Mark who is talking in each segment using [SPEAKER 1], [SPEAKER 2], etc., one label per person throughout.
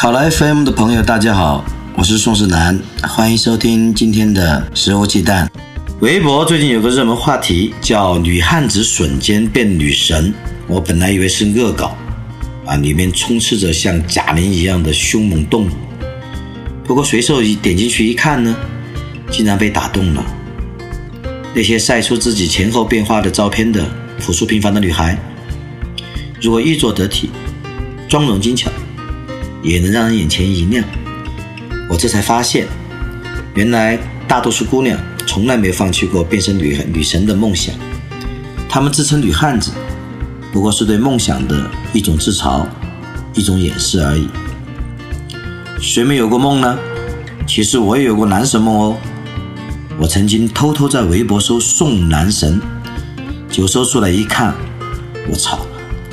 [SPEAKER 1] 考拉 FM 的朋友，大家好，我是宋世南，欢迎收听今天的食无忌惮。微博最近有个热门话题叫“女汉子瞬间变女神”，我本来以为是恶搞，啊，里面充斥着像贾玲一样的凶猛动物。不过随手一点进去一看呢，竟然被打动了。那些晒出自己前后变化的照片的朴素平凡的女孩，如果衣着得体、妆容精巧。也能让人眼前一亮。我这才发现，原来大多数姑娘从来没放弃过变身女女神的梦想。她们自称女汉子，不过是对梦想的一种自嘲，一种掩饰而已。谁没有过梦呢？其实我也有过男神梦哦。我曾经偷偷在微博搜“宋男神”，就搜出来一看，我操，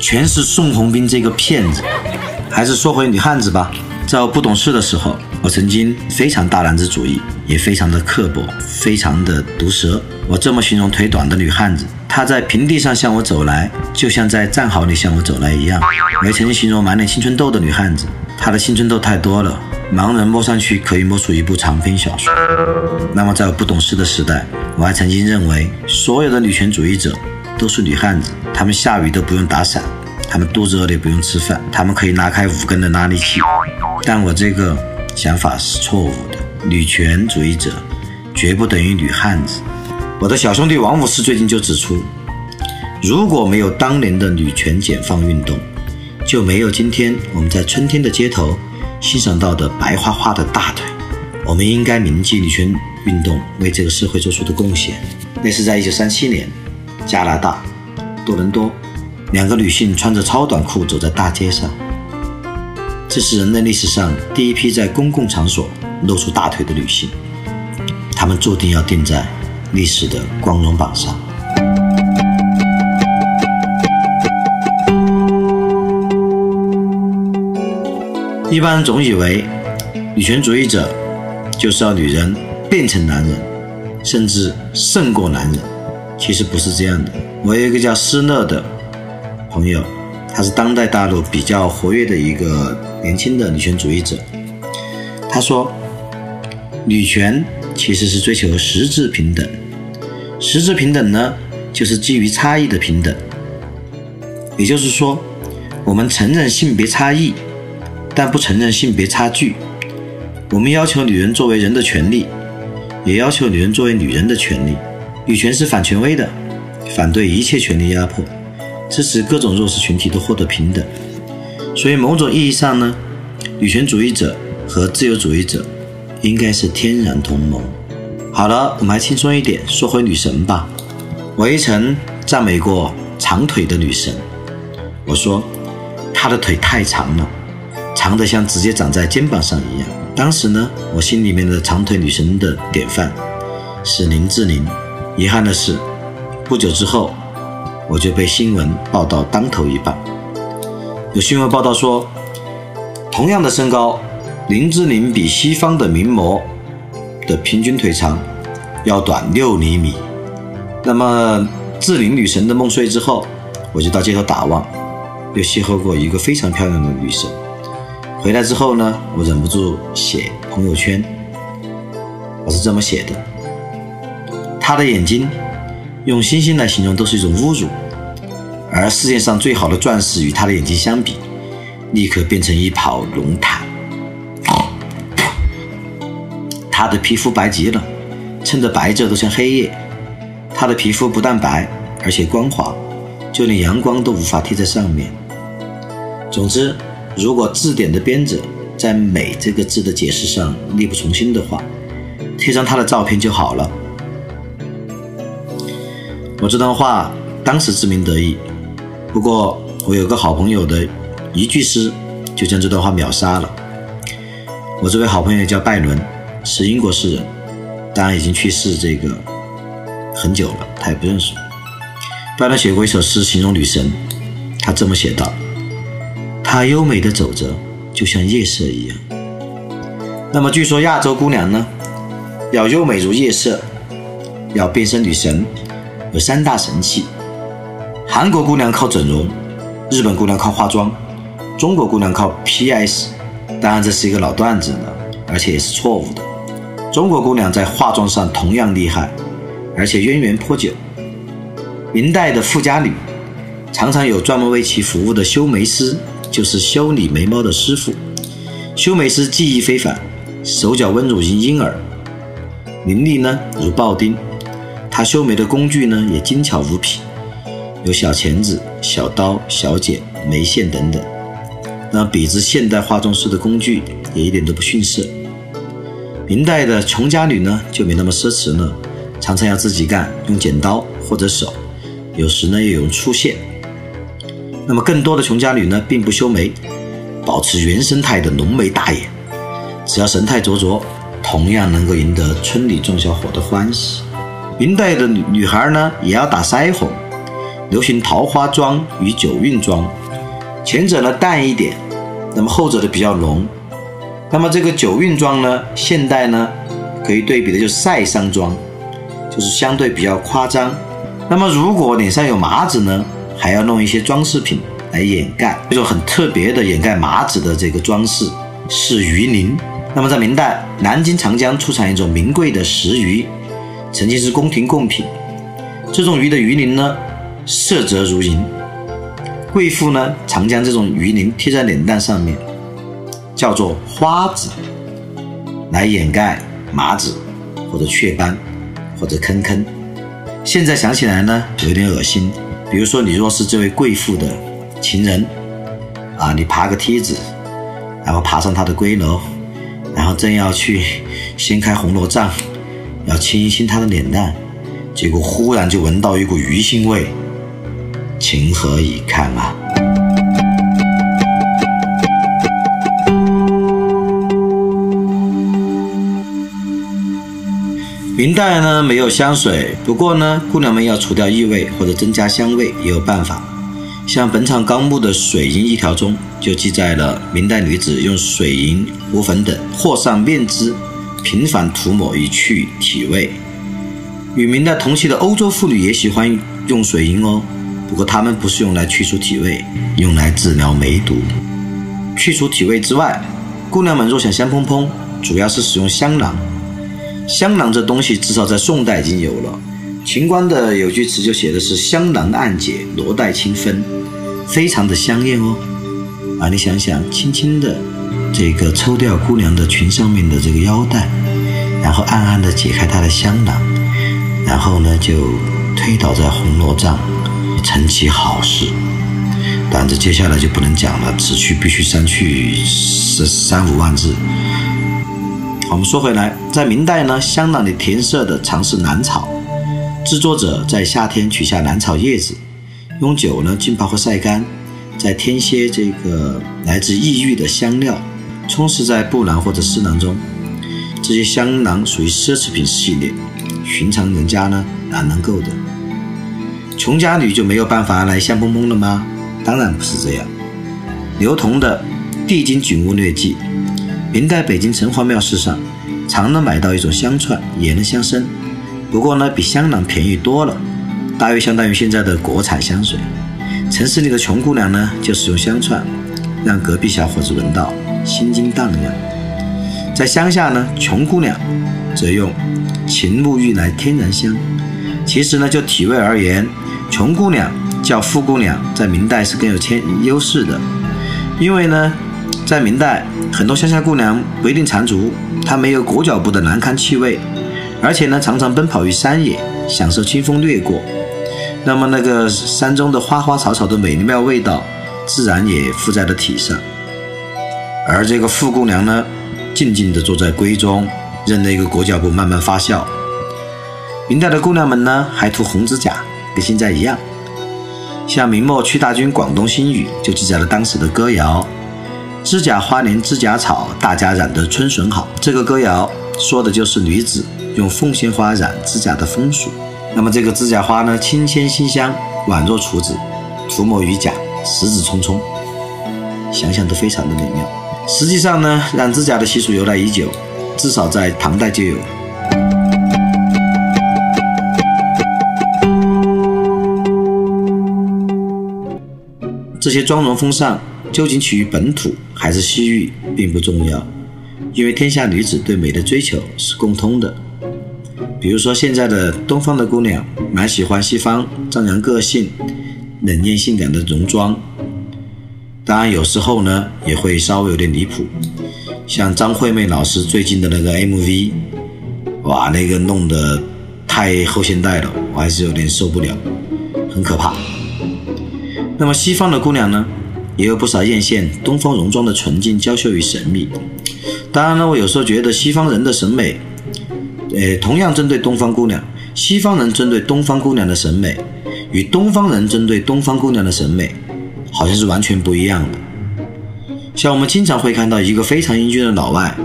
[SPEAKER 1] 全是宋鸿兵这个骗子。还是说回女汉子吧。在我不懂事的时候，我曾经非常大男子主义，也非常的刻薄，非常的毒舌。我这么形容腿短的女汉子：她在平地上向我走来，就像在战壕里向我走来一样。我也曾经形容满脸青春痘的女汉子：她的青春痘太多了，盲人摸上去可以摸出一部长篇小说。那么，在我不懂事的时代，我还曾经认为所有的女权主义者都是女汉子，她们下雨都不用打伞。他们肚子饿了也不用吃饭，他们可以拉开五根的拉力器。但我这个想法是错误的。女权主义者绝不等于女汉子。我的小兄弟王武士最近就指出，如果没有当年的女权解放运动，就没有今天我们在春天的街头欣赏到的白花花的大腿。我们应该铭记女权运动为这个社会做出的贡献。那是在1937年，加拿大多伦多。两个女性穿着超短裤走在大街上，这是人类历史上第一批在公共场所露出大腿的女性，她们注定要定在历史的光荣榜上。一般总以为女权主义者就是要女人变成男人，甚至胜过男人，其实不是这样的。我有一个叫施乐的。朋友，他是当代大陆比较活跃的一个年轻的女权主义者。他说，女权其实是追求实质平等，实质平等呢，就是基于差异的平等。也就是说，我们承认性别差异，但不承认性别差距。我们要求女人作为人的权利，也要求女人作为女人的权利。女权是反权威的，反对一切权力压迫。支持各种弱势群体都获得平等，所以某种意义上呢，女权主义者和自由主义者应该是天然同盟。好了，我们还轻松一点，说回女神吧。我也曾赞美过长腿的女神，我说她的腿太长了，长得像直接长在肩膀上一样。当时呢，我心里面的长腿女神的典范是林志玲。遗憾的是，不久之后。我就被新闻报道当头一棒。有新闻报道说，同样的身高，林志玲比西方的名模的平均腿长要短六厘米。那么，志玲女神的梦碎之后，我就到街头打望，又邂逅过一个非常漂亮的女神。回来之后呢，我忍不住写朋友圈，我是这么写的：她的眼睛。用星星来形容都是一种侮辱，而世界上最好的钻石与他的眼睛相比，立刻变成一泡龙潭。他的皮肤白极了，衬得白昼都像黑夜。他的皮肤不但白，而且光滑，就连阳光都无法贴在上面。总之，如果字典的编者在“美”这个字的解释上力不从心的话，贴张他的照片就好了。我这段话当时自鸣得意，不过我有个好朋友的一句诗就将这段话秒杀了。我这位好朋友叫拜伦，是英国诗人，当然已经去世这个很久了，他也不认识。拜伦写过一首诗形容女神，他这么写道：“她优美的走着，就像夜色一样。”那么据说亚洲姑娘呢，要优美如夜色，要变身女神，有三大神器。韩国姑娘靠整容，日本姑娘靠化妆，中国姑娘靠 PS。当然这是一个老段子了，而且也是错误的。中国姑娘在化妆上同样厉害，而且渊源颇久。明代的富家女常常有专门为其服务的修眉师，就是修理眉毛的师傅。修眉师技艺非凡。手脚温柔如婴儿，伶俐呢如豹丁。他修眉的工具呢也精巧无比，有小钳子、小刀、小剪、眉线等等。那比之现代化妆师的工具也一点都不逊色。明代的穷家女呢就没那么奢侈了，常常要自己干，用剪刀或者手，有时呢又用粗线。那么更多的穷家女呢并不修眉，保持原生态的浓眉大眼。只要神态灼灼，同样能够赢得村里众小伙的欢喜。明代的女女孩呢，也要打腮红，流行桃花妆与九韵妆，前者呢淡一点，那么后者的比较浓。那么这个九韵妆呢，现代呢可以对比的就是晒伤妆，就是相对比较夸张。那么如果脸上有麻子呢，还要弄一些装饰品来掩盖。这种很特别的掩盖麻子的这个装饰是鱼鳞。那么在明代，南京长江出产一种名贵的石鱼，曾经是宫廷贡品。这种鱼的鱼鳞呢，色泽如银，贵妇呢常将这种鱼鳞贴在脸蛋上面，叫做花子，来掩盖麻子或者雀斑或者坑坑。现在想起来呢，有点恶心。比如说，你若是这位贵妇的情人，啊，你爬个梯子，然后爬上她的闺楼。然后正要去掀开红罗帐，要亲一亲她的脸蛋，结果忽然就闻到一股鱼腥味，情何以堪啊！明代呢没有香水，不过呢姑娘们要除掉异味或者增加香味也有办法。像《本草纲目》的水银一条中就记载了明代女子用水银、胡粉等和上面脂，频繁涂抹以去体味。与明代同期的欧洲妇女也喜欢用水银哦，不过她们不是用来去除体味，用来治疗梅毒。去除体味之外，姑娘们若想香喷喷，主要是使用香囊。香囊这东西至少在宋代已经有了。秦观的有句词就写的是“香囊暗解，罗带清芬”，非常的香艳哦。啊，你想想，轻轻的这个抽掉姑娘的裙上面的这个腰带，然后暗暗的解开她的香囊，然后呢就推倒在红罗帐，成其好事。但这接下来就不能讲了，此去必须删去十三五万字。我们说回来，在明代呢，香囊里填色的常是兰草。制作者在夏天取下兰草叶子，用酒呢浸泡和晒干，再添些这个来自异域的香料，充实在布囊或者丝囊中。这些香囊属于奢侈品系列，寻常人家呢哪能够的？穷家女就没有办法来香喷喷了吗？当然不是这样。刘同的《帝京景物略记》，明代北京城隍庙市上常能买到一种香串，也能香身。不过呢，比香囊便宜多了，大约相当于现在的国产香水。城市里的穷姑娘呢，就使用香串，让隔壁小伙子闻到，心惊荡漾。在乡下呢，穷姑娘则用秦沐浴来天然香。其实呢，就体味而言，穷姑娘叫富姑娘，在明代是更有天优势的，因为呢，在明代很多乡下姑娘不一定缠足，她没有裹脚布的难堪气味。而且呢，常常奔跑于山野，享受清风掠过，那么那个山中的花花草草的美妙味道，自然也附在了体上。而这个富姑娘呢，静静地坐在闺中，任那个裹脚布慢慢发酵。明代的姑娘们呢，还涂红指甲，跟现在一样。像明末屈大均《广东新语》就记载了当时的歌谣：“指甲花连指甲草，大家染得春笋好。这个歌谣说的就是女子用凤仙花染指甲的风俗。那么这个指甲花呢，清鲜馨香，宛若处子，涂抹于甲，十指匆匆，想想都非常的美妙。实际上呢，染指甲的习俗由来已久，至少在唐代就有。这些妆容风尚究竟起于本土还是西域，并不重要，因为天下女子对美的追求是共通的。比如说，现在的东方的姑娘蛮喜欢西方张扬个性、冷艳性感的戎装，当然有时候呢也会稍微有点离谱，像张惠妹老师最近的那个 MV，哇，那个弄得太后现代了，我还是有点受不了，很可怕。那么西方的姑娘呢，也有不少艳羡东方戎装的纯净、娇羞与神秘。当然了，我有时候觉得西方人的审美，呃，同样针对东方姑娘，西方人针对东方姑娘的审美，与东方人针对东方姑娘的审美，好像是完全不一样的。像我们经常会看到一个非常英俊的老外，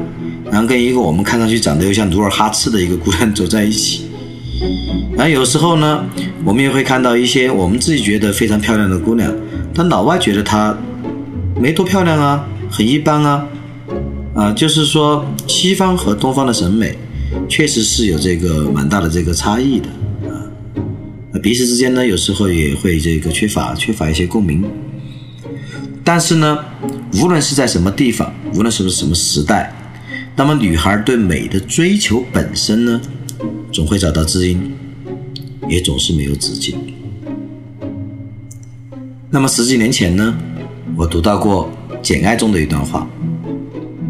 [SPEAKER 1] 然后跟一个我们看上去长得又像努尔哈赤的一个姑娘走在一起。然后有时候呢，我们也会看到一些我们自己觉得非常漂亮的姑娘，但老外觉得她没多漂亮啊，很一般啊，啊，就是说西方和东方的审美确实是有这个蛮大的这个差异的啊，彼此之间呢，有时候也会这个缺乏缺乏一些共鸣。但是呢，无论是在什么地方，无论是不是什么时代，那么女孩对美的追求本身呢？总会找到知音，也总是没有止境。那么十几年前呢，我读到过《简爱》中的一段话，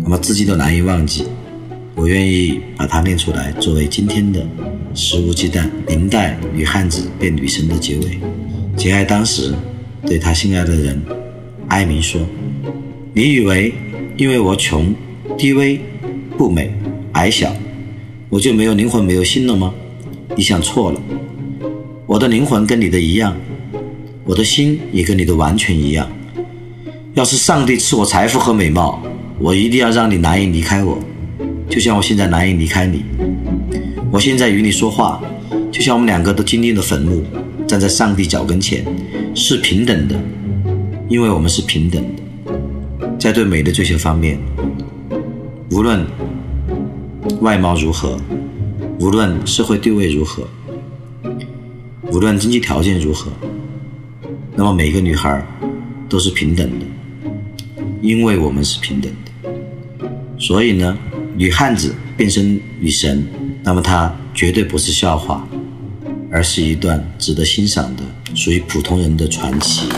[SPEAKER 1] 那么至今都难以忘记。我愿意把它念出来，作为今天的肆无忌惮明代女汉子变女神的结尾。简爱当时对她心爱的人哀鸣说：“你以为因为我穷、低微、不美、矮小？”我就没有灵魂、没有心了吗？你想错了，我的灵魂跟你的一样，我的心也跟你的完全一样。要是上帝赐我财富和美貌，我一定要让你难以离开我，就像我现在难以离开你。我现在与你说话，就像我们两个都经历了坟墓，站在上帝脚跟前，是平等的，因为我们是平等的，在对美的追求方面，无论。外貌如何，无论社会地位如何，无论经济条件如何，那么每个女孩都是平等的，因为我们是平等的。所以呢，女汉子变身女神，那么她绝对不是笑话，而是一段值得欣赏的属于普通人的传奇。